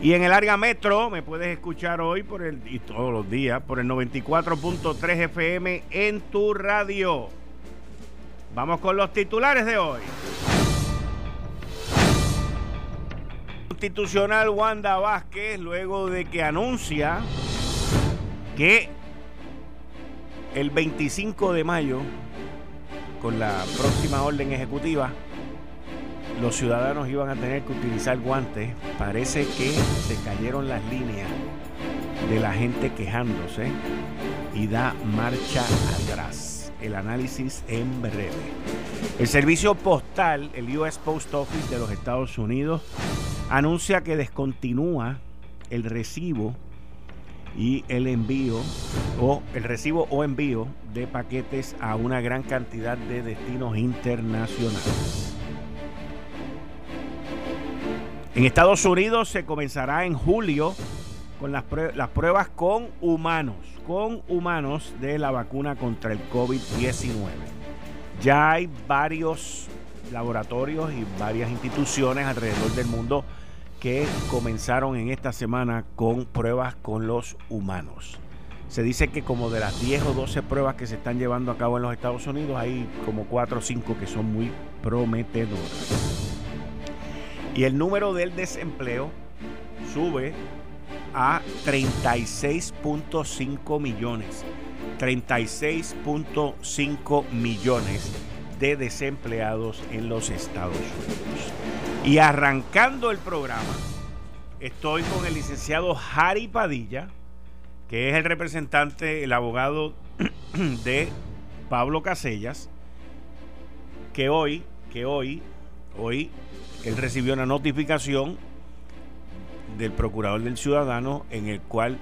y en el área metro me puedes escuchar hoy por el y todos los días por el 94.3 FM en tu radio. Vamos con los titulares de hoy. Constitucional Wanda Vázquez luego de que anuncia que el 25 de mayo con la próxima orden ejecutiva los ciudadanos iban a tener que utilizar guantes, parece que se cayeron las líneas de la gente quejándose y da marcha atrás. El análisis en breve. El servicio postal, el US Post Office de los Estados Unidos, anuncia que descontinúa el recibo y el envío o el recibo o envío de paquetes a una gran cantidad de destinos internacionales. En Estados Unidos se comenzará en julio con las, pruebas con humanos, con humanos de la vacuna contra el COVID-19. Ya hay varios laboratorios y varias instituciones alrededor del mundo que comenzaron en esta semana con pruebas con los humanos. Se dice que como de las 10 o 12 pruebas que se están llevando a cabo en los Estados Unidos, hay como 4 o 5 que son muy prometedoras. Y el número del desempleo sube a 36.5 millones. 36.5 millones de desempleados en los Estados Unidos. Y arrancando el programa, estoy con el licenciado Harry Padilla, que es el representante, el abogado de Pablo Casellas, que hoy, que hoy, hoy él recibió una notificación del procurador del ciudadano en el cual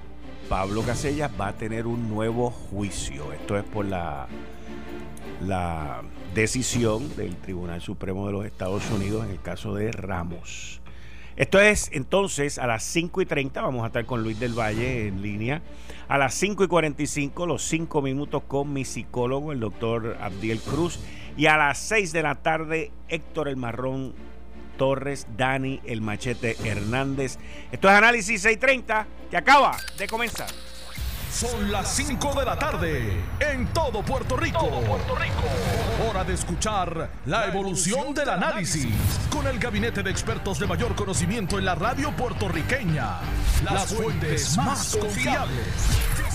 Pablo Casellas va a tener un nuevo juicio. Esto es por la, la decisión del Tribunal Supremo de los Estados Unidos en el caso de Ramos. Esto es entonces a las 5 y 30, vamos a estar con Luis del Valle en línea. A las 5 y 45, los 5 minutos con mi psicólogo, el doctor Abdiel Cruz. Y a las 6 de la tarde, Héctor El Marrón Torres, Dani, el machete Hernández. Esto es Análisis 630 que acaba de comenzar. Son las 5 de la tarde en todo Puerto Rico. Puerto Rico. Hora de escuchar la evolución del análisis con el gabinete de expertos de mayor conocimiento en la radio puertorriqueña. Las fuentes más confiables.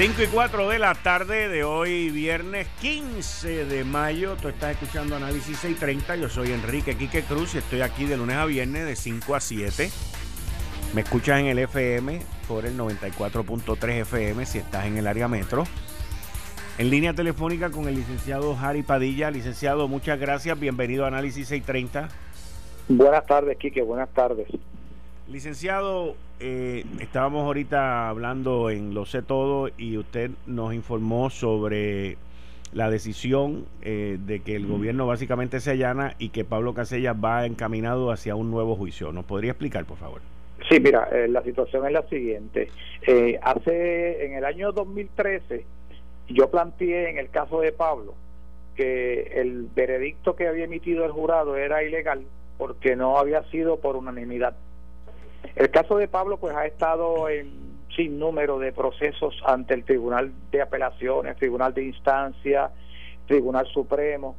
5 y 4 de la tarde de hoy, viernes 15 de mayo. Tú estás escuchando Análisis 630. Yo soy Enrique Quique Cruz y estoy aquí de lunes a viernes de 5 a 7. Me escuchas en el FM por el 94.3 FM si estás en el área metro. En línea telefónica con el licenciado Harry Padilla. Licenciado, muchas gracias. Bienvenido a Análisis 630. Buenas tardes, Quique. Buenas tardes. Licenciado, eh, estábamos ahorita hablando en Lo sé todo y usted nos informó sobre la decisión eh, de que el gobierno básicamente se allana y que Pablo Casellas va encaminado hacia un nuevo juicio. ¿Nos podría explicar, por favor? Sí, mira, eh, la situación es la siguiente. hace, en el año 2013, yo planteé en el caso de Pablo que el veredicto que había emitido el jurado era ilegal porque no había sido por unanimidad el caso de Pablo pues ha estado en sin número de procesos ante el Tribunal de Apelaciones, Tribunal de Instancia, Tribunal Supremo.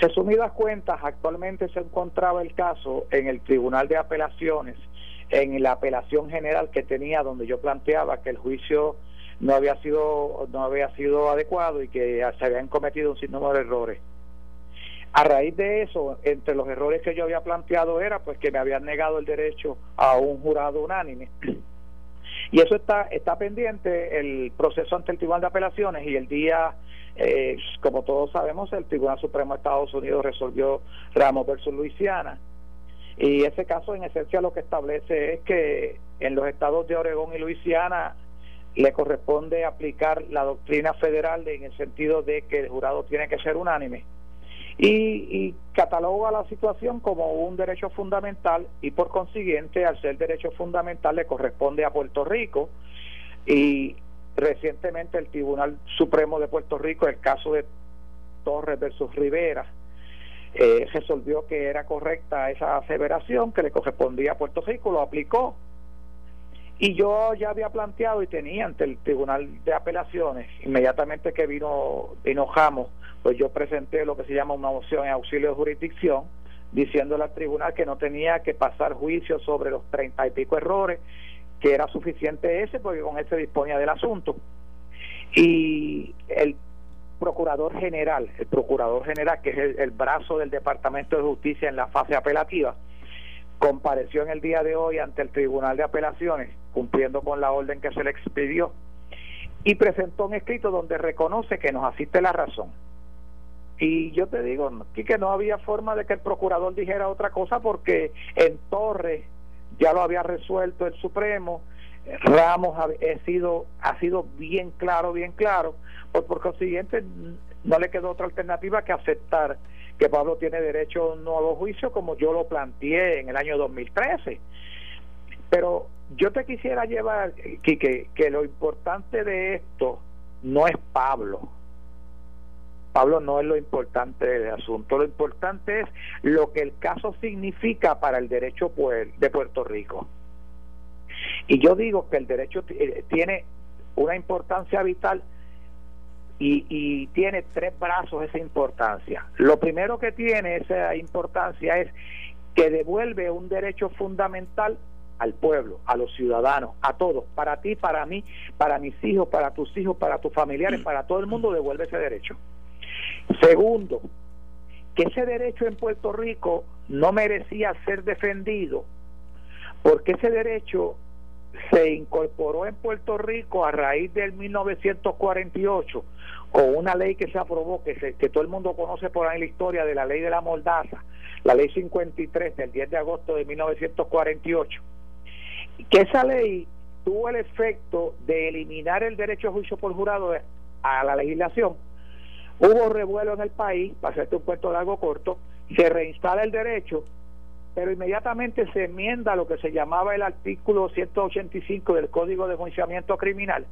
Resumidas cuentas, actualmente se encontraba el caso en el Tribunal de Apelaciones, en la apelación general que tenía donde yo planteaba que el juicio no había sido no había sido adecuado y que se habían cometido un sinnúmero de errores. A raíz de eso, entre los errores que yo había planteado era pues que me habían negado el derecho a un jurado unánime. Y eso está está pendiente el proceso ante el Tribunal de Apelaciones y el día, eh, como todos sabemos, el Tribunal Supremo de Estados Unidos resolvió Ramos versus Luisiana. Y ese caso en esencia lo que establece es que en los estados de Oregón y Luisiana le corresponde aplicar la doctrina federal en el sentido de que el jurado tiene que ser unánime y, cataloga la situación como un derecho fundamental y por consiguiente al ser derecho fundamental le corresponde a Puerto Rico. Y recientemente el Tribunal Supremo de Puerto Rico el caso de Torres versus Rivera eh, resolvió que era correcta esa aseveración que le correspondía a Puerto Rico lo aplicó y yo ya había planteado y tenía ante el Tribunal de Apelaciones, inmediatamente que vino, vino pues yo presenté lo que se llama una moción en auxilio de jurisdicción, diciéndole al tribunal que no tenía que pasar juicio sobre los treinta y pico errores, que era suficiente ese, porque con ese disponía del asunto. Y el procurador general, el procurador general, que es el brazo del Departamento de Justicia en la fase apelativa, compareció en el día de hoy ante el Tribunal de Apelaciones, cumpliendo con la orden que se le expidió, y presentó un escrito donde reconoce que nos asiste la razón. Y yo te digo que no había forma de que el procurador dijera otra cosa porque en Torres ya lo había resuelto el Supremo, Ramos ha, sido, ha sido bien claro, bien claro, por, por consiguiente no le quedó otra alternativa que aceptar que Pablo tiene derecho a un nuevo juicio como yo lo planteé en el año 2013. Pero yo te quisiera llevar, Quique, que lo importante de esto no es Pablo. Pablo no es lo importante del asunto. Lo importante es lo que el caso significa para el derecho de Puerto Rico. Y yo digo que el derecho eh, tiene una importancia vital y, tiene tres brazos esa importancia. Lo primero que tiene esa importancia es que devuelve un derecho fundamental al pueblo, a los ciudadanos, a todos, para ti, para mí, para mis hijos, para tus hijos, para tus familiares, para todo el mundo, devuelve ese derecho. Segundo, que ese derecho en Puerto Rico no merecía ser defendido, porque ese derecho se incorporó en Puerto Rico a raíz del 1948 con una ley que se aprobó, que, que todo el mundo conoce por ahí la historia de la ley de la mordaza, la ley 53 del 10 de agosto de 1948, que esa ley tuvo el efecto de eliminar el derecho a juicio por jurado a la legislación. Hubo revuelo en el país, para hacerte un cuento largo corto, se reinstala el derecho pero inmediatamente se enmienda lo que se llamaba el artículo 185 del Código de Juiciamiento Criminal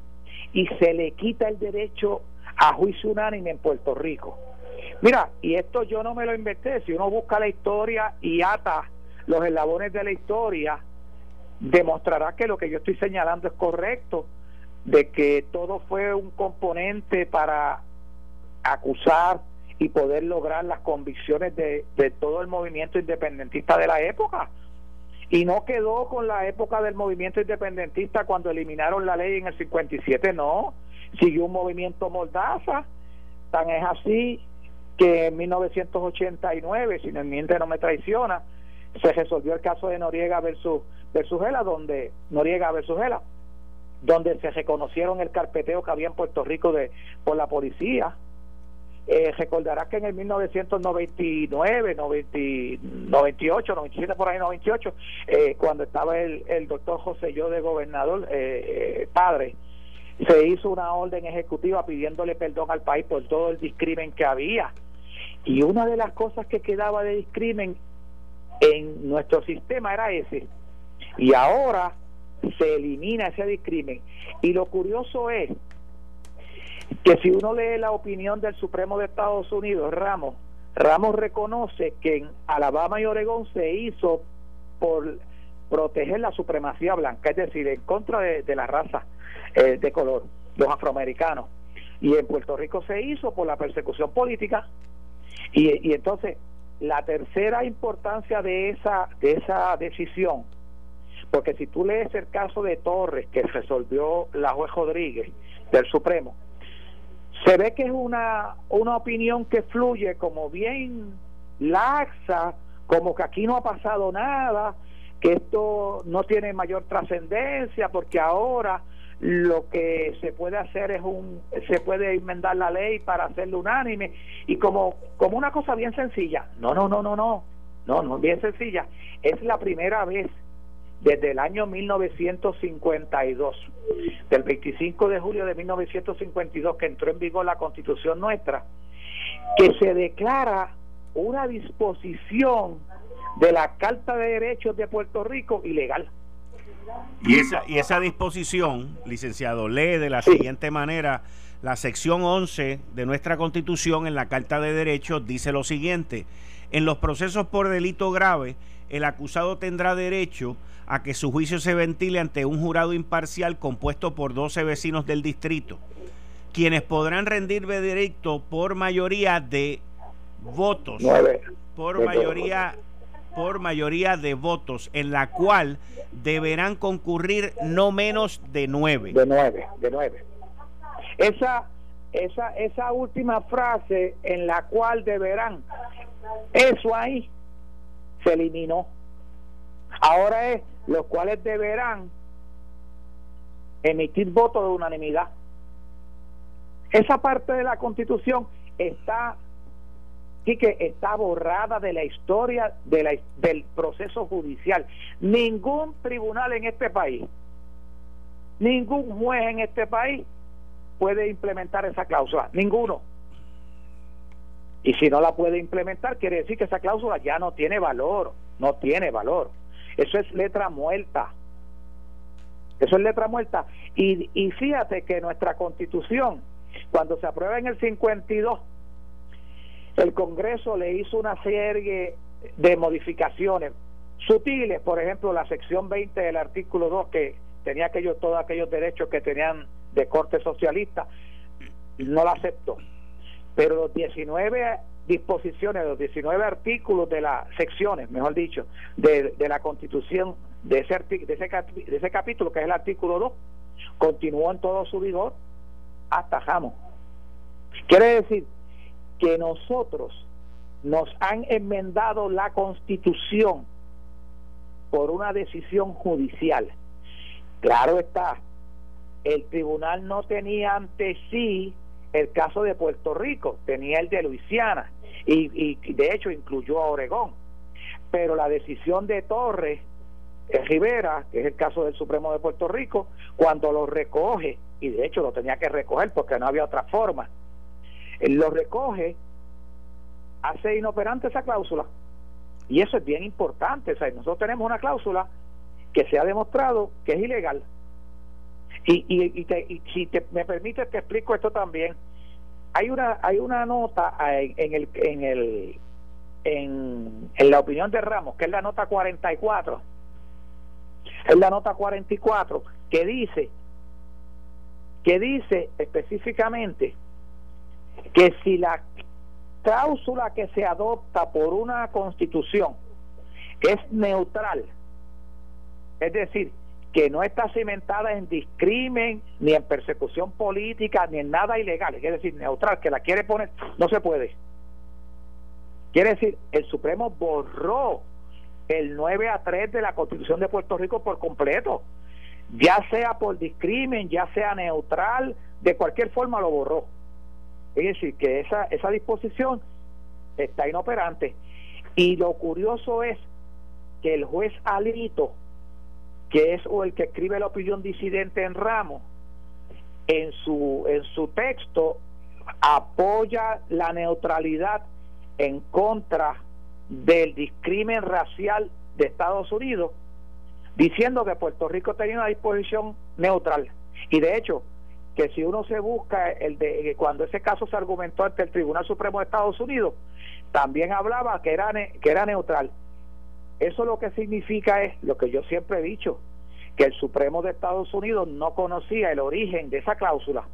y se le quita el derecho a juicio unánime en Puerto Rico. Mira, y esto yo no me lo inventé, si uno busca la historia y ata los eslabones de la historia, demostrará que lo que yo estoy señalando es correcto, de que todo fue un componente para acusar y poder lograr las convicciones de, todo el movimiento independentista de la época. Y no quedó con la época del movimiento independentista cuando eliminaron la ley en el 57, no. Siguió un movimiento mordaza. Tan es así que en 1989, si el miente no me traiciona, se resolvió el caso de Noriega versus, versus Gela, donde Noriega versus Gela, donde se reconocieron el carpeteo que había en Puerto Rico de por la policía eh, recordarás que en el 1999, 98, 97, por ahí 98, eh, cuando estaba el, el doctor José Yo de gobernador, eh, eh, padre, se hizo una orden ejecutiva pidiéndole perdón al país por todo el discrimen que había. Y una de las cosas que quedaba de discrimen en nuestro sistema era ese. Y ahora se elimina ese discrimen. Y lo curioso es que si uno lee la opinión del Supremo de Estados Unidos, Ramos, Ramos reconoce que en Alabama y Oregón se hizo por proteger la supremacía blanca, es decir, en contra de, la raza eh, de color, los afroamericanos. Y en Puerto Rico se hizo por la persecución política. Y, y entonces, la tercera importancia de esa, de esa decisión, porque si tú lees el caso de Torres que resolvió la juez Rodríguez del Supremo, se ve que es una, una opinión que fluye como bien laxa, como que aquí no ha pasado nada, que esto no tiene mayor trascendencia porque ahora lo que se puede hacer es un se puede enmendar la ley para hacerlo unánime y como como una cosa bien sencilla no no no no no no no bien sencilla es la primera vez desde el año 1952 del 25 de julio de 1952 que entró en vigor la constitución nuestra que se declara una disposición de la Carta de Derechos de Puerto Rico ilegal. Y esa, y esa disposición, licenciado, lee de la siguiente manera, la sección 11 de nuestra Constitución en la Carta de Derechos dice lo siguiente, en los procesos por delito grave, el acusado tendrá derecho a que su juicio se ventile ante un jurado imparcial compuesto por 12 vecinos del distrito, quienes podrán rendir veredicto por mayoría de votos, por mayoría por mayoría de votos, en la cual deberán concurrir no menos de nueve. De nueve, de nueve. Esa, esa, esa última frase en la cual deberán, eso ahí se eliminó. Ahora es los cuales deberán emitir votos de unanimidad. Esa parte de la constitución está que está borrada de la historia del proceso judicial. Ningún tribunal en este país, ningún juez en este país puede implementar esa cláusula, ninguno. Y si no la puede implementar, quiere decir que esa cláusula ya no tiene valor, no tiene valor. Eso es letra muerta. Eso es letra muerta. Y, y fíjate que nuestra constitución, cuando se aprueba en el 52, el Congreso le hizo una serie de modificaciones sutiles, por ejemplo, la sección 20 del artículo 2 que tenía aquellos todos aquellos derechos que tenían de corte socialista, no la aceptó. Pero los 19 disposiciones, los 19 artículos de las secciones, mejor dicho, de, de la Constitución de ese, de, ese, de ese capítulo, que es el artículo 2, continuó en todo su vigor hasta Jamo. Quiere decir que nosotros nos han enmendado la constitución por una decisión judicial. Claro está, el tribunal no tenía ante sí el caso de Puerto Rico, tenía el de Luisiana y, de hecho incluyó a Oregón. Pero la decisión de Torres eh, Rivera, que es el caso del Supremo de Puerto Rico, cuando lo recoge, y de hecho lo tenía que recoger porque no había otra forma, lo recoge, hace inoperante esa cláusula. Y eso es bien importante. O nosotros tenemos una cláusula que se ha demostrado que es ilegal. Y, y, si te, me permite, te explico esto también. Hay una, hay una nota en, en el, en, el en, en la opinión de Ramos, que es la nota 44. Es la nota 44 que dice que dice específicamente que si la cláusula que se adopta por una constitución es neutral, es decir, que no está cimentada en discrimen, ni en persecución política, ni en nada ilegal, es decir, neutral, que la quiere poner, no se puede. Quiere decir, el Supremo borró el 9 a 3 de la Constitución de Puerto Rico por completo, ya sea por discrimen, ya sea neutral, de cualquier forma lo borró. Es decir, que esa, esa disposición está inoperante. Y lo curioso es que el juez Alito, que es el que escribe la opinión disidente en Ramos, en su, en su texto apoya la neutralidad en contra del discrimen racial de Estados Unidos, diciendo que Puerto Rico tenía una disposición neutral. Y de hecho, que si uno se busca el de cuando ese caso se argumentó ante el Tribunal Supremo de Estados Unidos, también hablaba que era que era neutral. Eso lo que significa es lo que yo siempre he dicho, que el Supremo de Estados Unidos no conocía el origen de esa cláusula.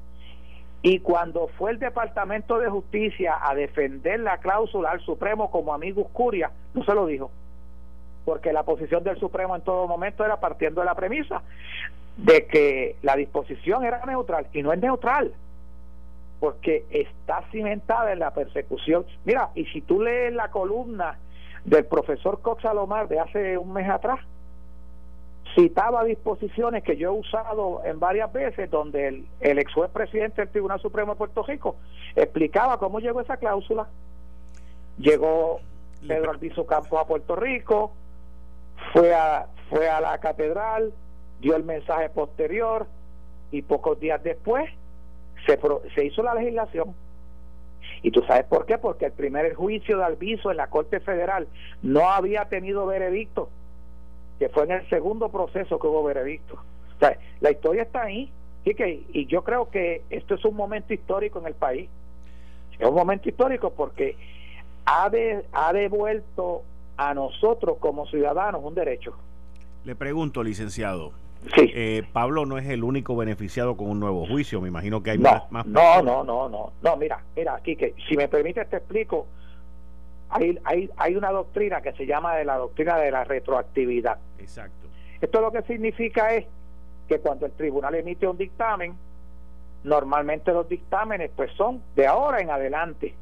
Y cuando fue el Departamento de Justicia a defender la cláusula al Supremo como amigo Curia, no se lo dijo. Porque la posición del Supremo en todo momento era partiendo de la premisa de que la disposición era neutral y no es neutral. porque está cimentada en la persecución. Mira, y si tú lees la columna del profesor Cox Alomar de hace un mes atrás, citaba disposiciones que yo he usado en varias veces donde el, el ex juez presidente del Tribunal Supremo de Puerto Rico explicaba cómo llegó esa cláusula. Llegó Pedro Albizu Campos a Puerto Rico, fue a, fue a la catedral, dio el mensaje posterior y pocos días después se, se hizo la legislación. ¿Y tú sabes por qué? Porque el primer juicio de Albizu en la Corte Federal no había tenido veredicto, que fue en el segundo proceso que hubo veredicto. La historia está ahí. Y, que, y yo creo que esto es un momento histórico en el país. Es un momento histórico porque ha, de, ha devuelto a nosotros como ciudadanos un derecho. Le pregunto, licenciado, Sí. Eh, Pablo no es el único beneficiado con un nuevo juicio, me imagino que hay no, más, más. No, no, no, no, no, mira, mira, aquí que si me permite te explico. Hay, hay, hay una doctrina que se llama de la doctrina de la retroactividad. Exacto. Esto lo que significa es que cuando el tribunal emite un dictamen, normalmente los dictámenes pues son de ahora en adelante,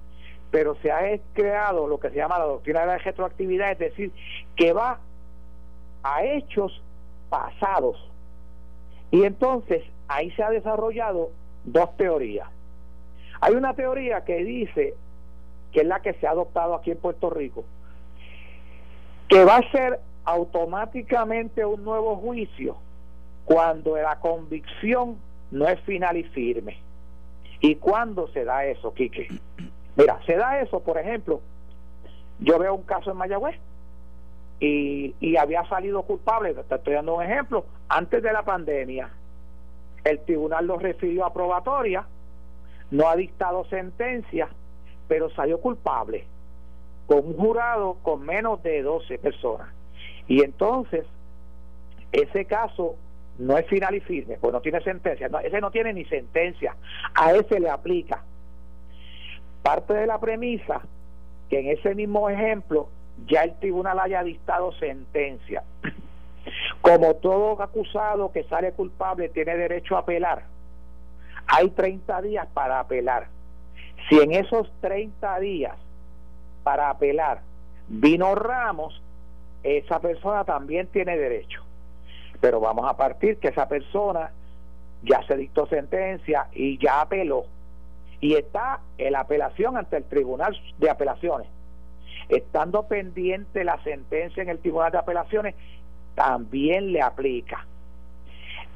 pero se ha creado lo que se llama la doctrina de la retroactividad, es decir, que va a hechos pasados. Y entonces ahí se ha desarrollado dos teorías. Hay una teoría que dice, que es la que se ha adoptado aquí en Puerto Rico, que va a ser automáticamente un nuevo juicio cuando la convicción no es final y firme. ¿Y cuándo se da eso, Quique? Mira, se da eso, por ejemplo, yo veo un caso en Mayagüez y, y había salido culpable, te estoy dando un ejemplo, antes de la pandemia, el tribunal lo refirió a probatoria, no ha dictado sentencia, pero salió culpable con un jurado con menos de 12 personas. Y entonces, ese caso no es final y firme, pues no tiene sentencia, no, ese no tiene ni sentencia, a ese le aplica. Parte de la premisa que en ese mismo ejemplo ya el tribunal haya dictado sentencia. Como todo acusado que sale culpable tiene derecho a apelar, hay 30 días para apelar. Si en esos 30 días para apelar vino Ramos, esa persona también tiene derecho. Pero vamos a partir que esa persona ya se dictó sentencia y ya apeló. Y está en la apelación ante el Tribunal de Apelaciones estando pendiente la sentencia en el Tribunal de Apelaciones, también le aplica.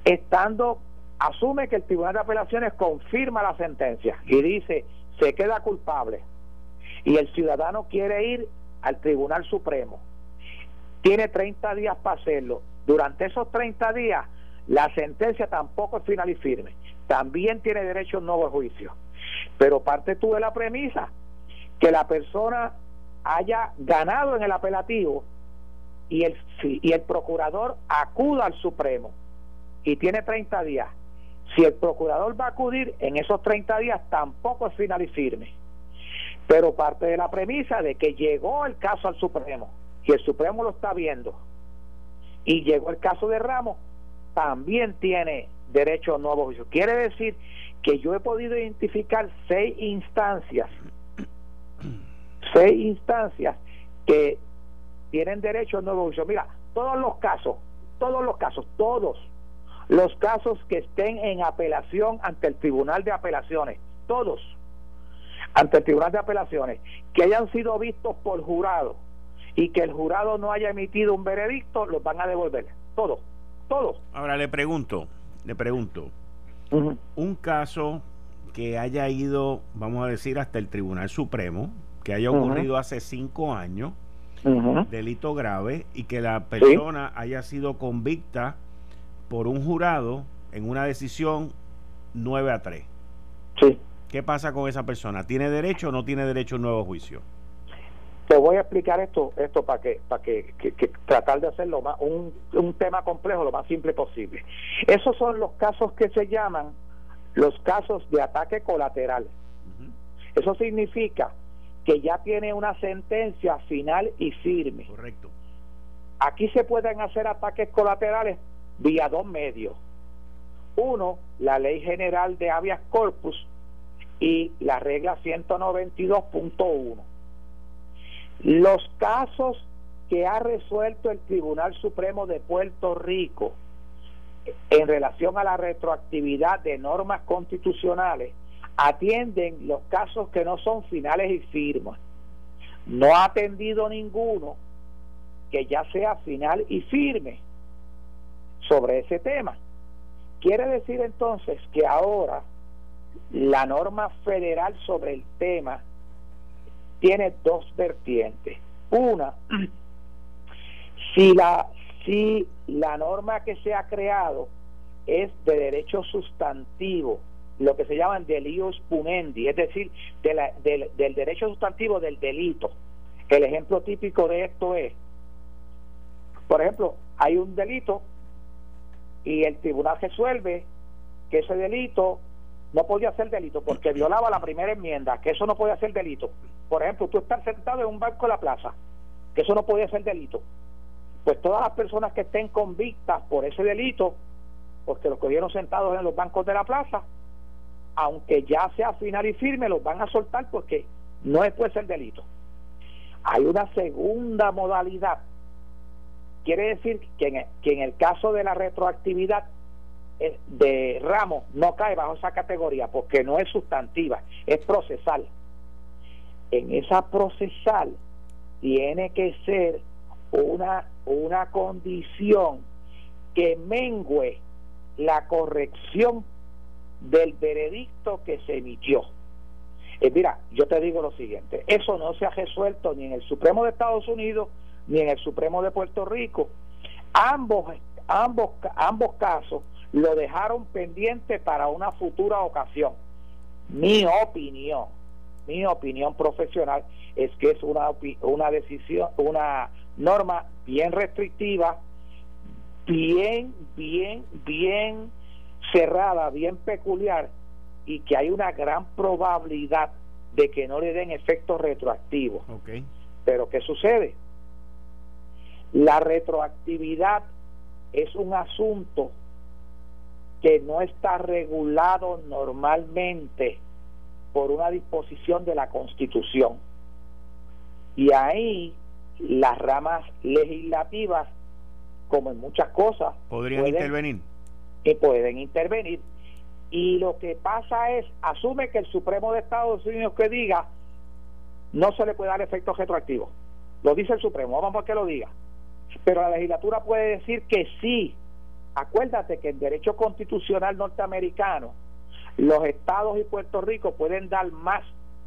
Estando, asume que el Tribunal de Apelaciones confirma la sentencia y dice, se queda culpable. Y el ciudadano quiere ir al Tribunal Supremo. Tiene 30 días para hacerlo. Durante esos 30 días, la sentencia tampoco es final y firme. También tiene derecho a un nuevo juicio. Pero parte tú de la premisa que la persona haya ganado en el apelativo y el, y el procurador acuda al Supremo y tiene 30 días, si el procurador va a acudir en esos 30 días tampoco es final y firme. Pero parte de la premisa de que llegó el caso al Supremo y el Supremo lo está viendo y llegó el caso de Ramos, también tiene derecho a nuevo juicio. Quiere decir que yo he podido identificar seis instancias seis instancias que tienen derecho a nuevo juicio. Mira, todos los casos, todos los casos, todos los casos que estén en apelación ante el Tribunal de Apelaciones, todos ante el Tribunal de Apelaciones, que hayan sido vistos por jurado y que el jurado no haya emitido un veredicto, los van a devolver. Todos, todos. Ahora le pregunto, le pregunto, un caso que haya ido, vamos a decir, hasta el Tribunal Supremo, que haya ocurrido hace cinco años, delito grave, y que la persona haya sido convicta por un jurado en una decisión 9 a 3. Sí. ¿Qué pasa con esa persona? ¿Tiene derecho o no tiene derecho a un nuevo juicio? Te voy a explicar esto esto para que para que, tratar de hacerlo más un, un tema complejo lo más simple posible. Esos son los casos que se llaman los casos de ataque colateral. Eso significa que ya tiene una sentencia final y firme. Correcto. Aquí se pueden hacer ataques colaterales vía dos medios. Uno, la ley general de habeas corpus, y la regla 192.1. Los casos que ha resuelto el Tribunal Supremo de Puerto Rico en relación a la retroactividad de normas constitucionales atienden los casos que no son finales y firmas. No ha atendido ninguno que ya sea final y firme sobre ese tema. Quiere decir entonces que ahora la norma federal sobre el tema tiene dos vertientes. Una, si la, si la norma que se ha creado es de derecho sustantivo, lo que se llaman delitos punendi, es decir, del, del derecho sustantivo del delito. El ejemplo típico de esto es, por ejemplo, hay un delito y el tribunal resuelve que ese delito no podía ser delito porque violaba la primera enmienda, que eso no podía ser delito. Por ejemplo, tú estás sentado en un banco de la plaza, que eso no podía ser delito. Pues todas las personas que estén convictas por ese delito, porque los que vieron sentados en los bancos de la plaza, aunque ya sea final y firme, los van a soltar porque no puede ser delito. Hay una segunda modalidad. Quiere decir que en, el caso de la retroactividad de ramo no cae bajo esa categoría porque no es sustantiva, es procesal. En esa procesal tiene que ser una, una condición que mengüe la corrección del veredicto que se emitió. Eh, mira, yo te digo lo siguiente, eso no se ha resuelto ni en el Supremo de Estados Unidos ni en el Supremo de Puerto Rico. Ambos, ambos, ambos casos lo dejaron pendiente para una futura ocasión. Mi opinión, mi opinión profesional es que es una, una decisión, una norma bien restrictiva, bien, bien, bien cerrada, bien peculiar y que hay una gran probabilidad de que no le den efectos retroactivos. Okay. Pero ¿qué sucede? La retroactividad es un asunto que no está regulado normalmente por una disposición de la Constitución. Y ahí las ramas legislativas, como en muchas cosas, podrían intervenir. Que pueden intervenir. Y lo que pasa es, asume que el Supremo de Estados Unidos que diga, no se le puede dar efecto retroactivo. Lo dice el Supremo, vamos a que lo diga. Pero la legislatura puede decir que sí, acuérdate que el derecho constitucional norteamericano, los estados y Puerto Rico pueden dar más,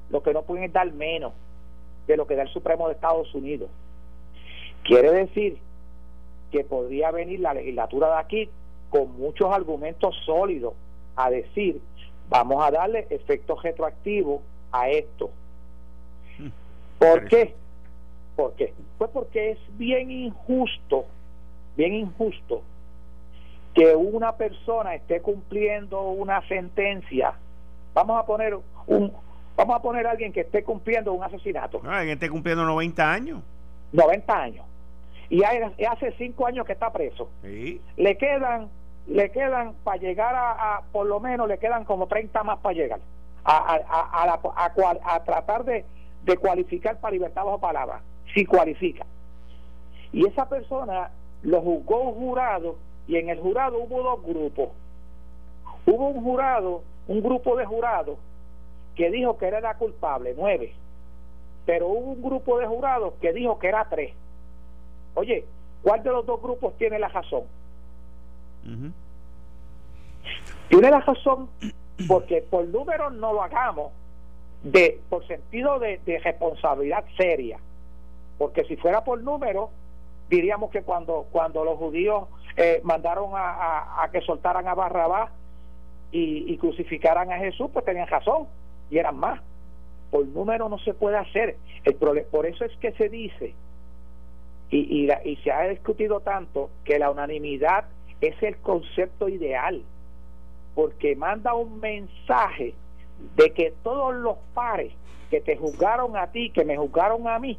lo que no pueden dar menos de lo que da el Supremo de Estados Unidos. Quiere decir que podría venir la legislatura de aquí con muchos argumentos sólidos a decir, vamos a darle efecto retroactivo a esto. Hmm. ¿Por qué? ¿Por qué? Pues porque es bien injusto, bien injusto que una persona esté cumpliendo una sentencia, vamos a poner un vamos a poner a alguien que esté cumpliendo un asesinato. No, alguien esté cumpliendo 90 años. 90 años. Y hace 5 años que está preso. Sí. Le quedan le quedan para llegar a, por lo menos le quedan como 30 más para llegar a, a, a, a tratar de, de cualificar para libertad bajo palabra, si cualifica. Y esa persona lo juzgó un jurado y en el jurado hubo dos grupos. Hubo un jurado, un grupo de jurados que dijo que era la culpable, nueve, pero hubo un grupo de jurados que dijo que era tres. Oye, ¿cuál de los dos grupos tiene la razón? Tiene la razón porque por números no lo hagamos de por sentido de, responsabilidad seria porque si fuera por números diríamos que cuando cuando los judíos eh, mandaron a, que soltaran a Barrabás y, crucificaran a Jesús, pues tenían razón y eran más. Por número no se puede hacer. El por eso es que se dice, y, y se ha discutido tanto, que la unanimidad es el concepto ideal, porque manda un mensaje de que todos los pares que te juzgaron a ti, que me juzgaron a mí,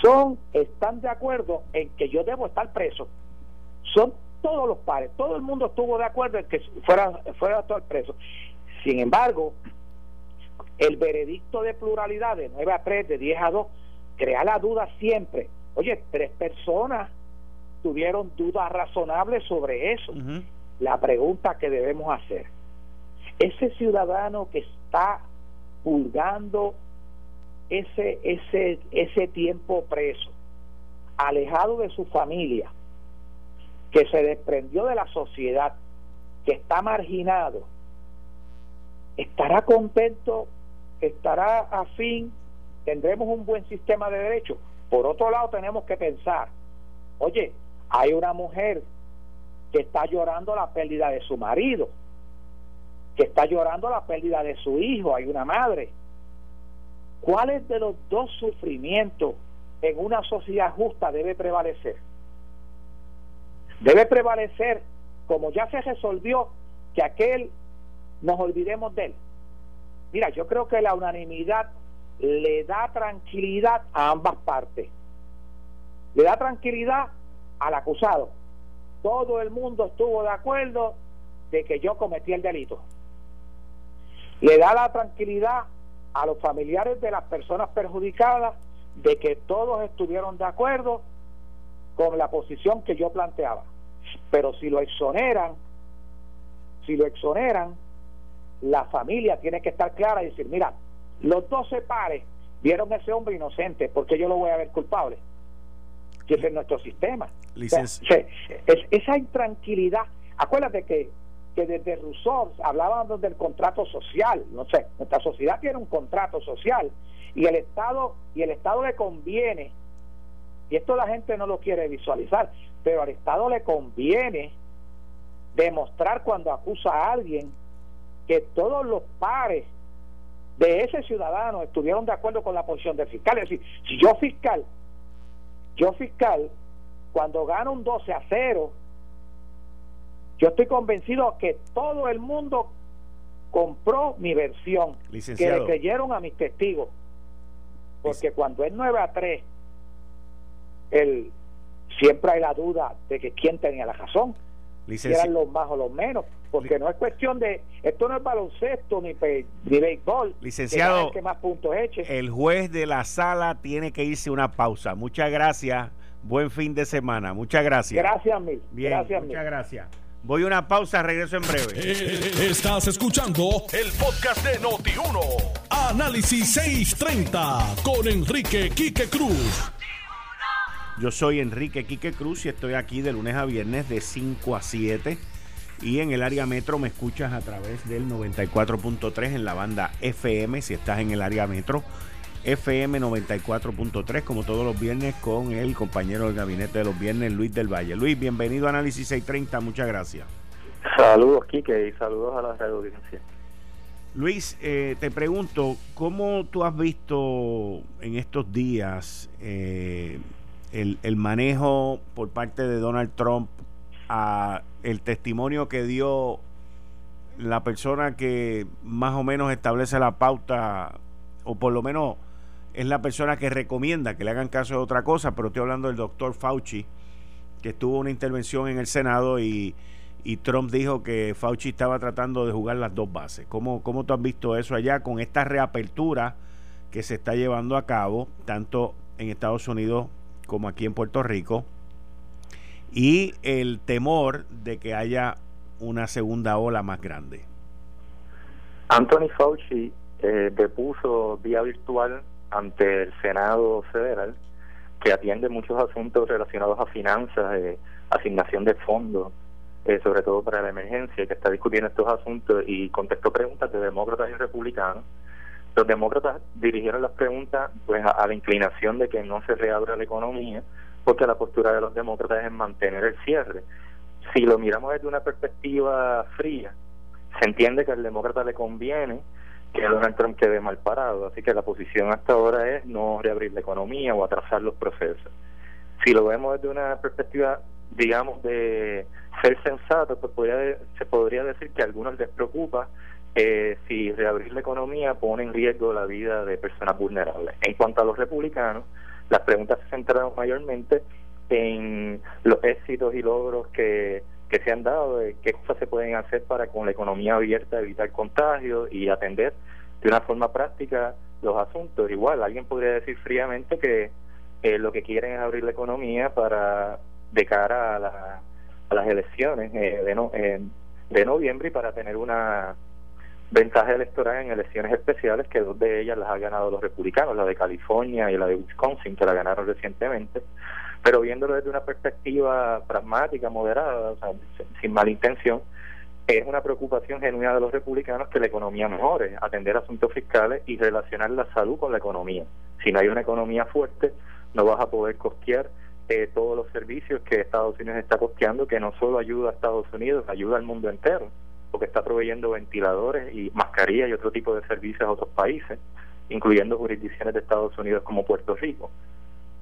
son, están de acuerdo en que yo debo estar preso son todos los pares, todo el mundo estuvo de acuerdo en que fuera, fuera todo el preso. Sin embargo, El veredicto de pluralidad de 9 a 3, de 10 a 2, crea la duda siempre. Oye, tres personas tuvieron dudas razonables sobre eso. La pregunta que debemos hacer, ese ciudadano que está pulgando ese, ese, ese tiempo preso, alejado de su familia, que se desprendió de la sociedad, que está marginado, estará contento, estará afín, tendremos un buen sistema de derechos. Por otro lado, tenemos que pensar, oye, hay una mujer que está llorando la pérdida de su marido, que está llorando la pérdida de su hijo, hay una madre. ¿Cuáles de los dos sufrimientos en una sociedad justa debe prevalecer? Debe prevalecer, como ya se resolvió, que aquel nos olvidemos de él. Mira, yo creo que la unanimidad le da tranquilidad a ambas partes. Le da tranquilidad al acusado. Todo el mundo estuvo de acuerdo de que yo cometí el delito. Le da la tranquilidad a los familiares de las personas perjudicadas de que todos estuvieron de acuerdo con la posición que yo planteaba. Pero si lo exoneran, si lo exoneran, la familia tiene que estar clara y decir, mira, los 12 pares vieron a ese hombre inocente, porque yo lo voy a ver culpable. Que ese es nuestro sistema. esa intranquilidad. Acuérdate que, que desde Rousseau hablábamos del contrato social. No sé, nuestra sociedad tiene un contrato social y el Estado y el Estado le conviene y esto la gente no lo quiere visualizar, pero al Estado le conviene demostrar cuando acusa a alguien que todos los pares de ese ciudadano estuvieron de acuerdo con la posición del fiscal. Es decir, si yo fiscal, yo fiscal, cuando gano un 12 a 0, yo estoy convencido que todo el mundo compró mi versión, que le creyeron a mis testigos. Porque cuando es 9 a 3, el, siempre hay la duda de que quién tenía la razón. Si eran los más o los menos porque no es cuestión de esto no es baloncesto ni, ni béisbol licenciado que más puntos eche. el juez de la sala tiene que irse una pausa. Muchas gracias. Buen fin de semana. Muchas gracias. Gracias mil. Bien, gracias muchas gracias. Voy a una pausa regreso en breve. Eh, estás escuchando el podcast de Noti1 Análisis 630 con Enrique Quique Cruz yo soy Enrique Quique Cruz y estoy aquí de lunes a viernes de 5 a 7 y en el área metro me escuchas a través del 94.3 en la banda FM, si estás en el área metro. FM 94.3, como todos los viernes, con el compañero del gabinete de los viernes, Luis del Valle. Luis, bienvenido a Análisis 630, muchas gracias. Saludos, Quique, y saludos a la radio audiencia. Luis, eh, te pregunto, ¿cómo tú has visto en estos días eh, el, el manejo por parte de Donald Trump a el testimonio que dio la persona que más o menos establece la pauta, o por lo menos es la persona que recomienda que le hagan caso de otra cosa, pero estoy hablando del doctor Fauci, que tuvo una intervención en el Senado y, y, Trump dijo que Fauci estaba tratando de jugar las dos bases. ¿Cómo, ¿Cómo tú has visto eso allá con esta reapertura que se está llevando a cabo, tanto en Estados Unidos como aquí en Puerto Rico? y el temor de que haya una segunda ola más grande. Anthony Fauci eh, depuso vía virtual ante el Senado Federal que atiende muchos asuntos relacionados a finanzas, eh, asignación de fondos, eh, sobre todo para la emergencia, que está discutiendo estos asuntos y contestó preguntas de demócratas y republicanos. Los demócratas dirigieron las preguntas pues a la inclinación de que no se reabra la economía, porque la postura de los demócratas es mantener el cierre. Si lo miramos desde una perspectiva fría, se entiende que al demócrata le conviene que Donald Trump quede mal parado, así que la posición hasta ahora es no reabrir la economía o atrasar los procesos. Si lo vemos desde una perspectiva, digamos, de ser sensato, pues podría, se podría decir que a algunos les preocupa eh, si reabrir la economía pone en riesgo la vida de personas vulnerables. En cuanto a los republicanos, las preguntas se centraron mayormente en los éxitos y logros que, que se han dado, qué cosas se pueden hacer para con la economía abierta evitar contagios y atender de una forma práctica los asuntos. Igual, alguien podría decir fríamente que eh, lo que quieren es abrir la economía para de cara a, la, a las elecciones eh, de, no, de noviembre y para tener una ventaja electoral en elecciones especiales que dos de ellas las han ganado los republicanos, la de California y la de Wisconsin, que la ganaron recientemente. Pero viéndolo desde una perspectiva pragmática, moderada, sin mala intención, es una preocupación genuina de los republicanos que la economía mejore, atender asuntos fiscales y relacionar la salud con la economía. Si no hay una economía fuerte, no vas a poder costear eh, todos los servicios que Estados Unidos está costeando, que no solo ayuda a Estados Unidos, ayuda al mundo entero, porque está proveyendo ventiladores y mascarillas y otro tipo de servicios a otros países, incluyendo jurisdicciones de Estados Unidos como Puerto Rico.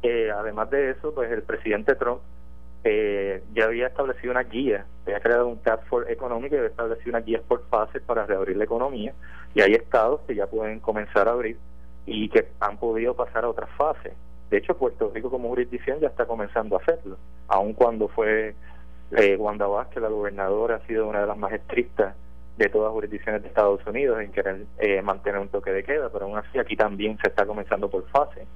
Eh, además de eso, pues el presidente Trump eh, ya había establecido una guía, había creado un task económico y había establecido una guía por fases para reabrir la economía y hay estados que ya pueden comenzar a abrir y que han podido pasar a otras fases. De hecho, Puerto Rico como jurisdicción ya está comenzando a hacerlo, aun cuando fue eh, Wanda Vázquez, la gobernadora, ha sido una de las más estrictas de todas las jurisdicciones de Estados Unidos en querer eh, mantener un toque de queda, pero aún así aquí también se está comenzando por fase.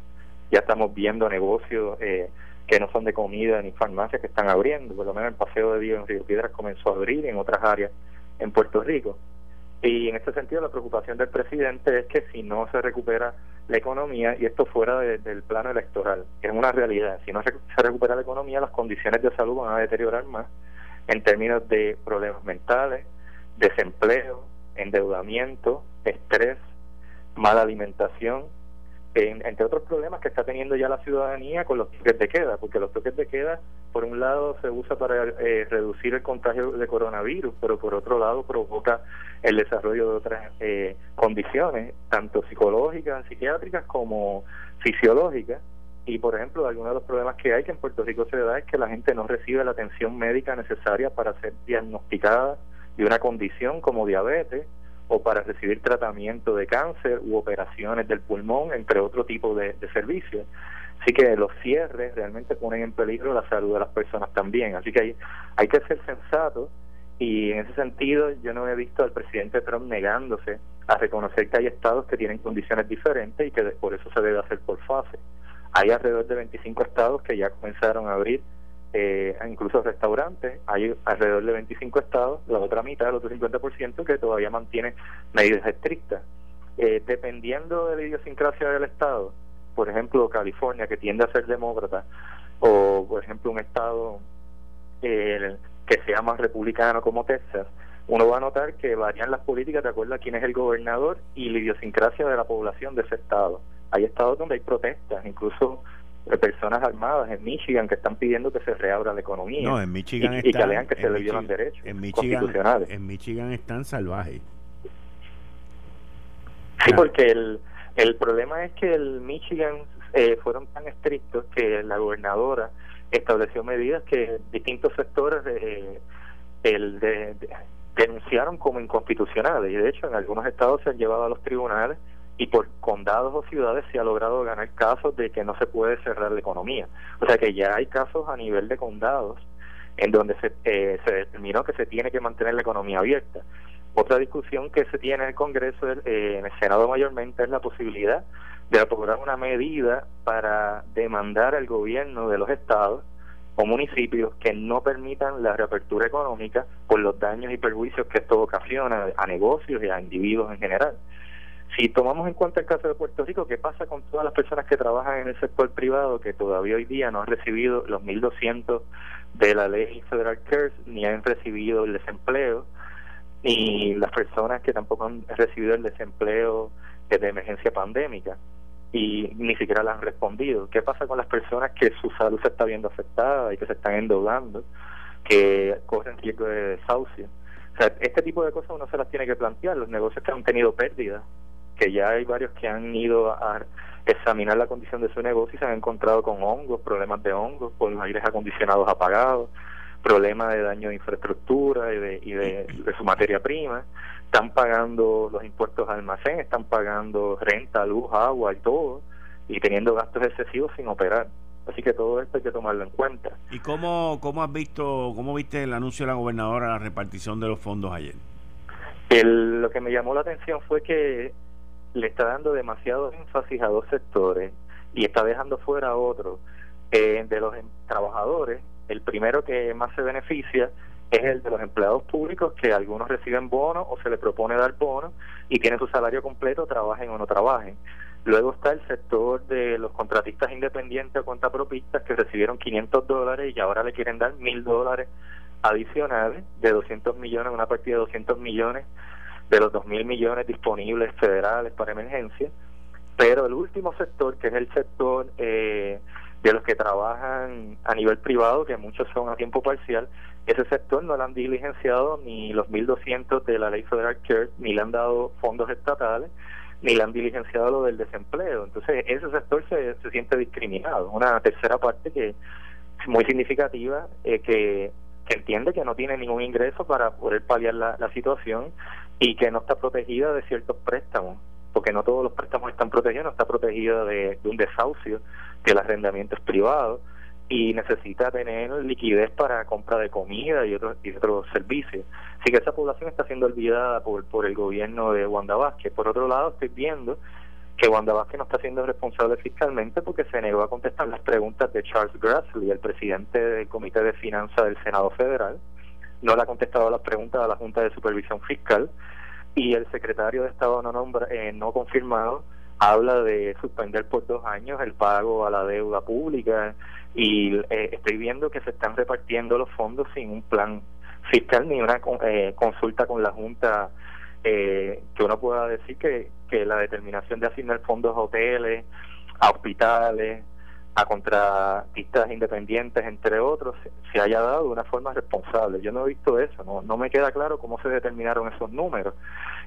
Ya estamos viendo negocios eh, que no son de comida ni farmacias que están abriendo, por lo menos el paseo de día en Río Piedras comenzó a abrir en otras áreas en Puerto Rico. Y en este sentido la preocupación del presidente es que si no se recupera la economía, y esto fuera del plano electoral, es una realidad, si no se, recupera la economía, las condiciones de salud van a deteriorar más en términos de problemas mentales, desempleo, endeudamiento, estrés, mala alimentación, entre otros problemas que está teniendo ya la ciudadanía con los toques de queda, porque los toques de queda, por un lado, se usa para eh, reducir el contagio de coronavirus, pero por otro lado provoca el desarrollo de otras eh, condiciones, tanto psicológicas, psiquiátricas como fisiológicas. Y, por ejemplo, algunos de los problemas que hay que en Puerto Rico se da es que la gente no recibe la atención médica necesaria para ser diagnosticada de una condición como diabetes, o para recibir tratamiento de cáncer u operaciones del pulmón, entre otro tipo de, servicios. Así que los cierres realmente ponen en peligro la salud de las personas también. Así que hay, hay que ser sensato y en ese sentido yo no he visto al presidente Trump negándose a reconocer que hay estados que tienen condiciones diferentes y que por eso se debe hacer por fase. Hay alrededor de 25 estados que ya comenzaron a abrir eh, incluso restaurantes, hay alrededor de 25 estados, la otra mitad, el otro 50%, que todavía mantienen medidas estrictas. Eh, dependiendo de la idiosincrasia del estado, por ejemplo, California, que tiende a ser demócrata, o por ejemplo un estado eh, que sea más republicano como Texas, uno va a notar que varían las políticas de acuerdo a quién es el gobernador y la idiosincrasia de la población de ese estado. Hay estados donde hay protestas, incluso de personas armadas en Michigan que están pidiendo que se reabra la economía. No, en Michigan y, que lean que se le dieron derechos en Michigan, constitucionales. En Michigan están salvajes. Sí, porque el, el problema es que el Michigan eh, fueron tan estrictos que la gobernadora estableció medidas que distintos sectores eh, el de, denunciaron como inconstitucionales y de hecho en algunos estados se han llevado a los tribunales y por condados o ciudades se ha logrado ganar casos de que no se puede cerrar la economía. O sea que ya hay casos a nivel de condados en donde se, eh, se determinó que se tiene que mantener la economía abierta. Otra discusión que se tiene en el Congreso, eh, en el Senado mayormente, es la posibilidad de aprobar una medida para demandar al gobierno de los estados o municipios que no permitan la reapertura económica por los daños y perjuicios que esto ocasiona a negocios y a individuos en general. Si tomamos en cuenta el caso de Puerto Rico, ¿qué pasa con todas las personas que trabajan en el sector privado que todavía hoy día no han recibido los 1.200 de la ley Federal CARES, ni han recibido el desempleo, ni las personas que tampoco han recibido el desempleo de emergencia pandémica y ni siquiera le han respondido? ¿Qué pasa con las personas que su salud se está viendo afectada y que se están endeudando, que corren riesgo de desahucio? O sea, este tipo de cosas uno se las tiene que plantear. Los negocios que han tenido pérdidas que ya hay varios que han ido a examinar la condición de su negocio y se han encontrado con hongos, problemas de hongos, por los aires acondicionados apagados, problemas de daño de infraestructura y de, y de, su materia prima. Están pagando los impuestos al almacén, están pagando renta, luz, agua y todo, y teniendo gastos excesivos sin operar. Así que todo esto hay que tomarlo en cuenta. ¿Y cómo, cómo has visto, cómo viste el anuncio de la gobernadora la repartición de los fondos ayer? El, lo que me llamó la atención fue que le está dando demasiado énfasis a dos sectores y está dejando fuera a otros. Eh, de los em, trabajadores, el primero que más se beneficia es el de los empleados públicos, que algunos reciben bonos o se les propone dar bonos y tienen su salario completo, trabajen o no trabajen. Luego está el sector de los contratistas independientes o contrapropistas que recibieron 500 dólares y ahora le quieren dar 1000 dólares adicionales de 200 millones, una partida de 200 millones de los 2.000 millones disponibles federales para emergencia. Pero el último sector, que es el sector eh, de los que trabajan a nivel privado, que muchos son a tiempo parcial, ese sector no le han diligenciado ni los 1.200 de la ley federal CARE, ni le han dado fondos estatales, ni le han diligenciado lo del desempleo. Entonces, ese sector se, se siente discriminado. Una tercera parte que es muy significativa, eh, que, que entiende que no tiene ningún ingreso para poder paliar la situación y que no está protegida de ciertos préstamos, porque no todos los préstamos están protegidos, no está protegida de, un desahucio, que el arrendamiento es privado y necesita tener liquidez para compra de comida y otros, y otros servicios. Así que esa población está siendo olvidada por, por el gobierno de Wanda Vázquez. Por otro lado, estoy viendo que Wanda Vázquez no está siendo responsable fiscalmente porque se negó a contestar las preguntas de Charles Grassley, el presidente del Comité de Finanzas del Senado Federal. No le ha contestado las preguntas a la Junta de Supervisión Fiscal y el secretario de Estado no, nombra, eh, no confirmado habla de suspender por dos años el pago a la deuda pública y eh, estoy viendo que se están repartiendo los fondos sin un plan fiscal ni una eh, consulta con la Junta eh, que uno pueda decir que, que la determinación de asignar fondos a hoteles, a hospitales, a contratistas independientes, entre otros, se haya dado de una forma responsable. Yo no he visto eso, no, no me queda claro cómo se determinaron esos números.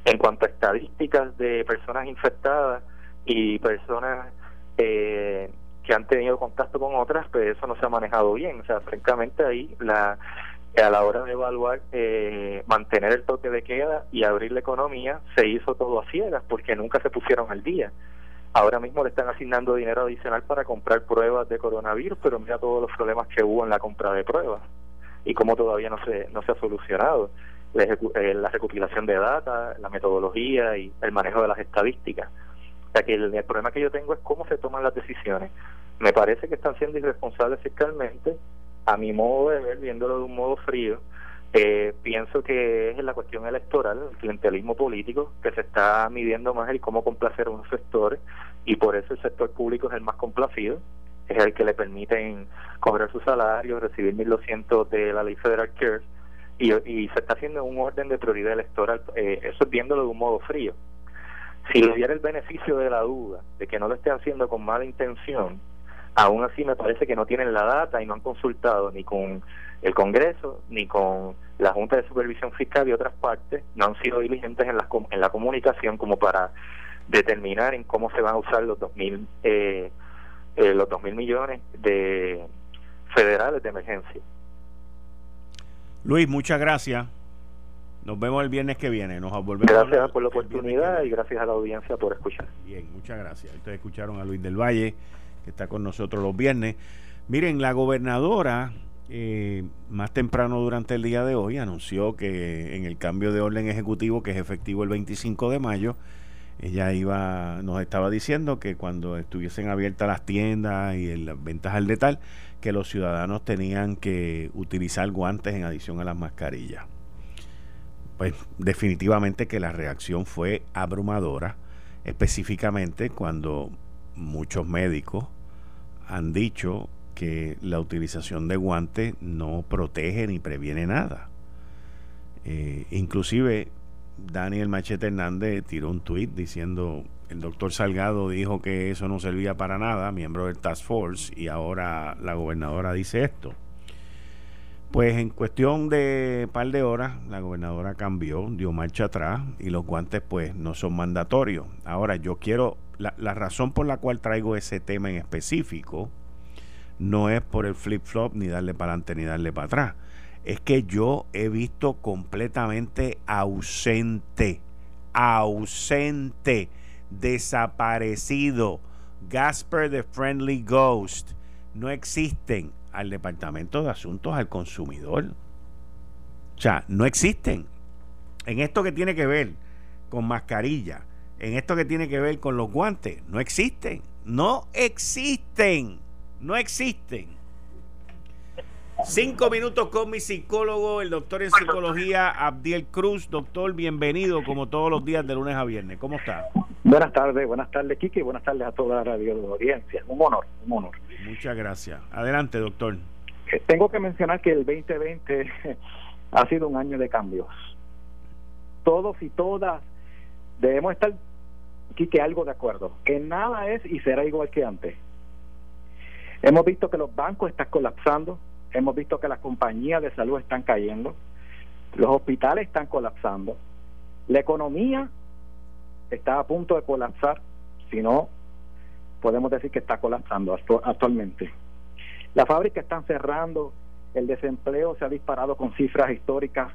En cuanto a estadísticas de personas infectadas y personas eh, que han tenido contacto con otras, pues eso no se ha manejado bien. O sea, francamente ahí la a la hora de evaluar eh, mantener el toque de queda y abrir la economía se hizo todo a ciegas porque nunca se pusieron al día. Ahora mismo le están asignando dinero adicional para comprar pruebas de coronavirus, pero mira todos los problemas que hubo en la compra de pruebas y cómo todavía no se no se ha solucionado la, eh, la recopilación de data, la metodología y el manejo de las estadísticas. O sea que el problema que yo tengo es cómo se toman las decisiones. Me parece que están siendo irresponsables fiscalmente, a mi modo de ver, viéndolo de un modo frío, eh, pienso que es la cuestión electoral, el clientelismo político, que se está midiendo más el cómo complacer a unos sectores y por eso el sector público es el más complacido, es el que le permiten cobrar su salario, recibir 1.200 de la ley federal CARE y, y se está haciendo un orden de prioridad electoral, eh, eso es viéndolo de un modo frío. Si le diera el beneficio de la duda de que no lo esté haciendo con mala intención, aún así me parece que no tienen la data y no han consultado ni con el Congreso ni con la Junta de Supervisión Fiscal y otras partes, no han sido diligentes en la, en la comunicación como para determinar en cómo se van a usar los 2.000 eh, eh, los dos mil millones de federales de emergencia. Luis, muchas gracias. Nos vemos el viernes que viene. Nos volvemos gracias por la oportunidad y gracias a la audiencia por escuchar. Bien, muchas gracias. Ustedes escucharon a Luis del Valle, está con nosotros los viernes. Miren, la gobernadora, eh, más temprano durante el día de hoy, anunció que en el cambio de orden ejecutivo, que es efectivo el 25 de mayo, ella iba, nos estaba diciendo que cuando estuviesen abiertas las tiendas y las ventas al detal, que los ciudadanos tenían que utilizar guantes en adición a las mascarillas. Pues definitivamente que la reacción fue abrumadora, específicamente cuando muchos médicos han dicho que la utilización de guantes no protege ni previene nada. Eh, inclusive Daniel Machete Hernández tiró un tuit diciendo el doctor Salgado dijo que eso no servía para nada, miembro del Task Force, y ahora la gobernadora dice esto. Pues en cuestión de par de horas, la gobernadora cambió, dio marcha atrás y los guantes pues no son mandatorios. Ahora yo quiero, la, la razón por la cual traigo ese tema en específico no es por el flip-flop ni darle para adelante ni darle para atrás es que yo he visto completamente ausente, ausente, desaparecido. Gasper the Friendly Ghost no existen al Departamento de Asuntos al Consumidor. O sea, no existen. En esto que tiene que ver con mascarilla en esto que tiene que ver con los guantes. No existen. No existen. No existen. Cinco minutos con mi psicólogo, el doctor en psicología Abdiel Cruz. Doctor, bienvenido como todos los días de lunes a viernes. ¿Cómo está? Buenas tardes, buenas tardes, Kiki, buenas tardes a toda la radio audiencia. Un honor, un honor. Muchas gracias. Adelante, doctor. Eh, tengo que mencionar que el 2020 ha sido un año de cambios. Todos y todas debemos estar aquí que algo de acuerdo, que nada es y será igual que antes. Hemos visto que los bancos están colapsando, hemos visto que las compañías de salud están cayendo, los hospitales están colapsando, la economía está a punto de colapsar, si no, podemos decir que está colapsando actualmente. Las fábricas están cerrando, el desempleo se ha disparado con cifras históricas,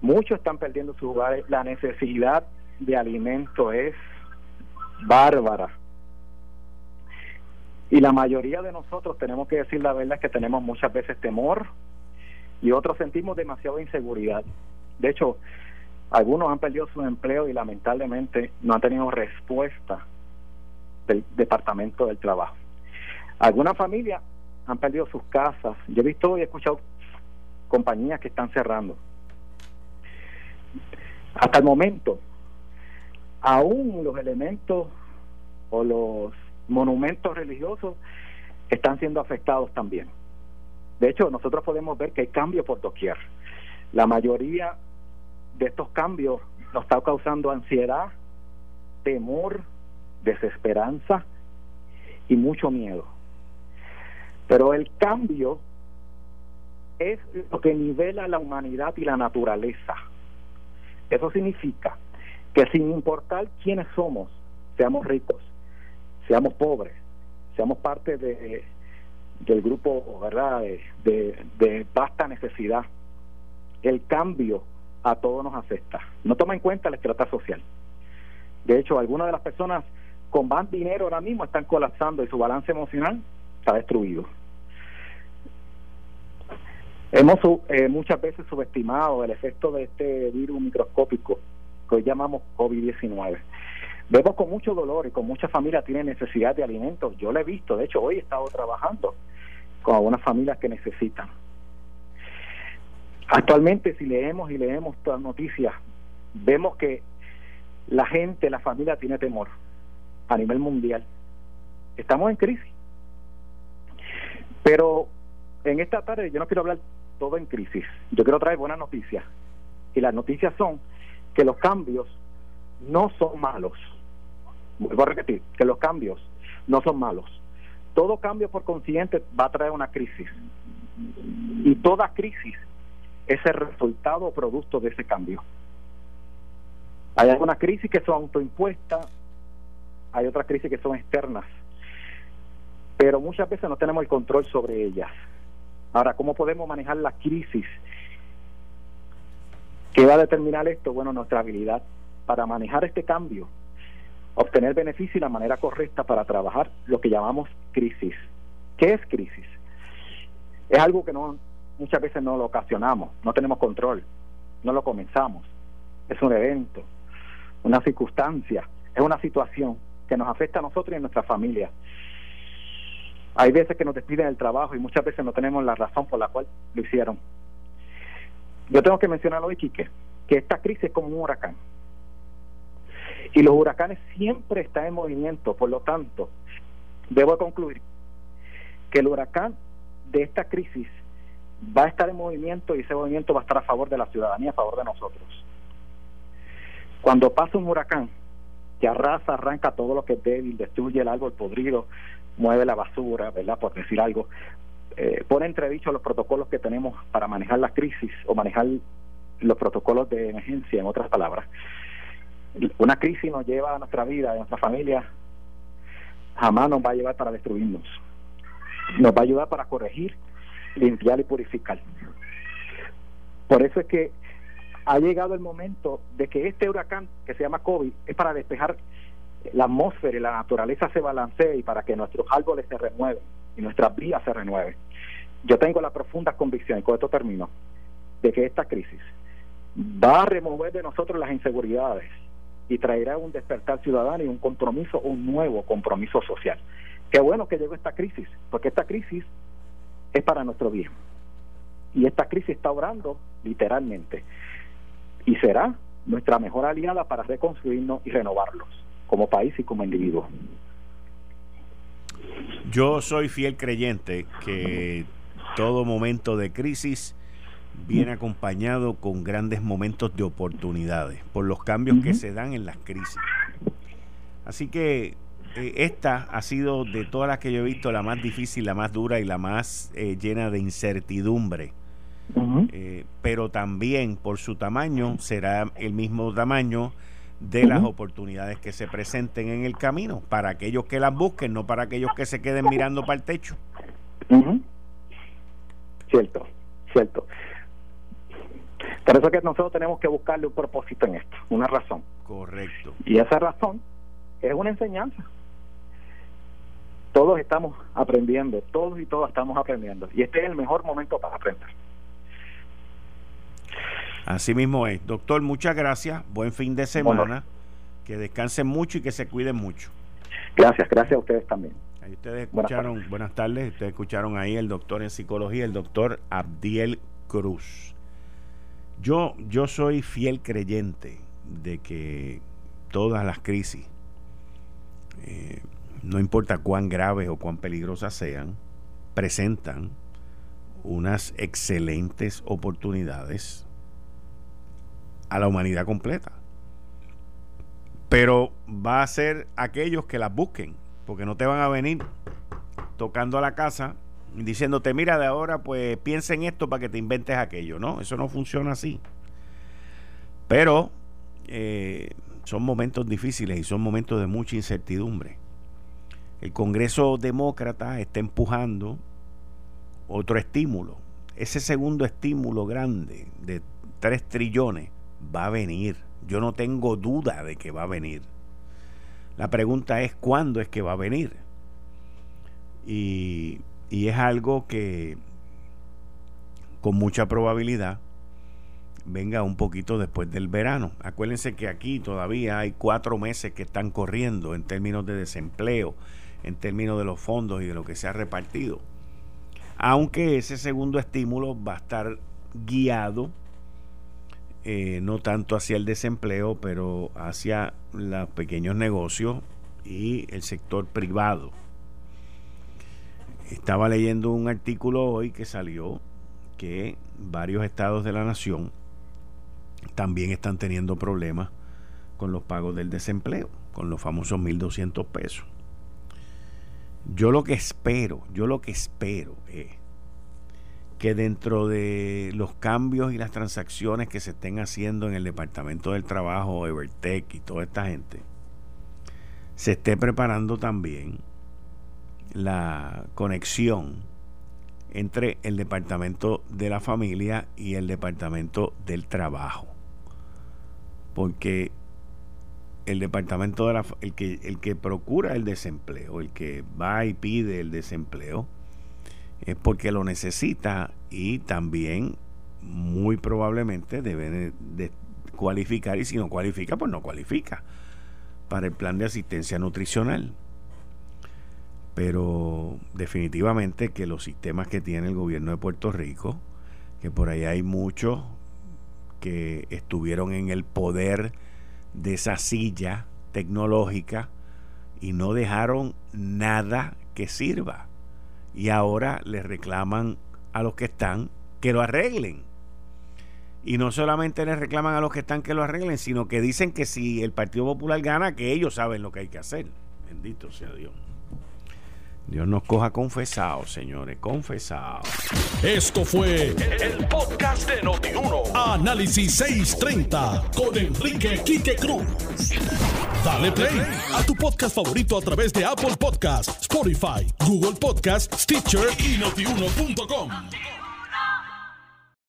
muchos están perdiendo sus hogares, la necesidad de alimento es bárbara. Y la mayoría de nosotros tenemos que decir la verdad que tenemos muchas veces temor y otros sentimos demasiada inseguridad. De hecho, algunos han perdido su empleo y lamentablemente no han tenido respuesta del Departamento del Trabajo. Algunas familias han perdido sus casas. Yo he visto y he escuchado compañías que están cerrando. Hasta el momento, aún los elementos o los monumentos religiosos están siendo afectados también. De hecho, nosotros podemos ver que hay cambios por doquier. La mayoría de estos cambios nos está causando ansiedad, temor, desesperanza y mucho miedo. Pero el cambio es lo que nivela la humanidad y la naturaleza. Eso significa que sin importar quiénes somos, seamos ricos, seamos pobres, seamos parte de del grupo verdad de, de, vasta necesidad el cambio a todos nos afecta. No toma en cuenta la estrata social. De hecho algunas de las personas con más dinero ahora mismo están colapsando y su balance emocional está destruido. Hemos eh, muchas veces subestimado el efecto de este virus microscópico que hoy llamamos COVID-19. Vemos con mucho dolor y con muchas familias tienen necesidad de alimentos. Yo lo he visto, de hecho hoy he estado trabajando con algunas familias que necesitan. Actualmente si leemos y leemos todas las noticias, vemos que la gente, la familia tiene temor a nivel mundial. Estamos en crisis. Pero en esta tarde yo no quiero hablar todo en crisis. Yo quiero traer buenas noticias. Y las noticias son que los cambios no son malos. Vuelvo a repetir, que los cambios no son malos. Todo cambio por consiguiente va a traer una crisis. Y toda crisis es el resultado o producto de ese cambio. Hay algunas crisis que son autoimpuestas, hay otras crisis que son externas, pero muchas veces no tenemos el control sobre ellas. Ahora, ¿cómo podemos manejar la crisis ¿Qué va a determinar esto? Bueno, nuestra habilidad para manejar este cambio, obtener beneficio y la manera correcta para trabajar lo que llamamos crisis. ¿Qué es crisis? Es algo que no muchas veces no lo ocasionamos, no tenemos control, no lo comenzamos. Es un evento, una circunstancia, es una situación que nos afecta a nosotros y a nuestra familia. Hay veces que nos despiden del trabajo y muchas veces no tenemos la razón por la cual lo hicieron yo tengo que mencionar hoy, Quique, que esta crisis es como un huracán. Y los huracanes siempre están en movimiento, por lo tanto, debo concluir que el huracán de esta crisis va a estar en movimiento y ese movimiento va a estar a favor de la ciudadanía, a favor de nosotros. Cuando pasa un huracán que arrasa, arranca todo lo que es débil, destruye el árbol podrido, mueve la basura, ¿verdad? Por decir algo, eh, pone entredicho los protocolos que tenemos para manejar la crisis o manejar los protocolos de emergencia, en otras palabras. Una crisis nos lleva a nuestra vida, a nuestra familia, jamás nos va a llevar para destruirnos. Nos va a ayudar para corregir, limpiar y purificar. Por eso es que ha llegado el momento de que este huracán que se llama COVID es para despejar la atmósfera y la naturaleza se balancee y para que nuestros árboles se remueven y nuestras vías se renueven. Yo tengo la profunda convicción, y con esto termino, de que esta crisis va a remover de nosotros las inseguridades, y traerá un despertar ciudadano y un compromiso, un nuevo compromiso social. Qué bueno que llegó esta crisis, porque esta crisis es para nuestro bien. Y esta crisis está obrando literalmente. Y será nuestra mejor aliada para reconstruirnos y renovarlos como país y como individuo. Yo soy fiel creyente que todo momento de crisis viene acompañado con grandes momentos de oportunidades por los cambios que se dan en las crisis. Así que eh, esta ha sido de todas las que yo he visto la más difícil, la más dura y la más eh, llena de incertidumbre. Eh, pero también por su tamaño será el mismo tamaño de las oportunidades que se presenten en el camino para aquellos que las busquen, no para aquellos que se queden mirando para el techo. Cierto, cierto. Por eso que nosotros tenemos que buscarle un propósito en esto, una razón. Correcto. Y esa razón es una enseñanza. Todos estamos aprendiendo, todos y todas estamos aprendiendo. Y este es el mejor momento para aprender. Así mismo es. Doctor, muchas gracias. Buen fin de semana. Que descansen mucho y que se cuiden mucho. Gracias, gracias a ustedes también. Ahí ustedes escucharon, buenas tardes, ustedes escucharon ahí el doctor en psicología, el doctor Abdiel Cruz. Yo, yo soy fiel creyente de que todas las crisis, eh, no importa cuán graves o cuán peligrosas sean, presentan unas excelentes oportunidades a la humanidad completa. Pero va a ser aquellos que las busquen, porque no te van a venir tocando a la casa diciéndote, mira, de ahora pues piensa en esto para que te inventes aquello. No, eso no funciona así. Pero eh, son momentos difíciles y son momentos de mucha incertidumbre. El Congreso Demócrata está empujando otro estímulo. Ese segundo estímulo grande de 3 trillones va a venir. Yo no tengo duda de que va a venir. La pregunta es cuándo es que va a venir. Y, y es algo que con mucha probabilidad venga un poquito después del verano. Acuérdense que aquí todavía hay cuatro meses que están corriendo en términos de desempleo, en términos de los fondos y de lo que se ha repartido. Aunque ese segundo estímulo va a estar guiado eh, no tanto hacia el desempleo, pero hacia los pequeños negocios y el sector privado. Estaba leyendo un artículo hoy que salió que varios estados de la nación también están teniendo problemas con los pagos del desempleo, con los famosos 1.200 pesos. Yo lo que espero, yo lo que espero es que dentro de los cambios y las transacciones que se estén haciendo en el Departamento del Trabajo, Evertech y toda esta gente, se esté preparando también la conexión entre el Departamento de la Familia y el Departamento del Trabajo. Porque el departamento de la el que el que procura el desempleo, el que va y pide el desempleo, es porque lo necesita y también muy probablemente debe de, cualificar y si no cualifica, pues no cualifica para el plan de asistencia nutricional. Pero definitivamente que los sistemas que tiene el gobierno de Puerto Rico, que por ahí hay muchos que estuvieron en el poder de esa silla tecnológica y no dejaron nada que sirva y ahora le reclaman a los que están que lo arreglen. Y no solamente le reclaman a los que están que lo arreglen, sino que dicen que si el Partido Popular gana, que ellos saben lo que hay que hacer. Bendito sea Dios. Dios nos coja confesados, señores, confesados. Esto fue el, podcast de Notiuno. Análisis 630 con Enrique Quique Cruz. Dale play a tu podcast favorito a través de Apple Podcasts, Spotify, Google Podcasts, Stitcher y notiuno.com.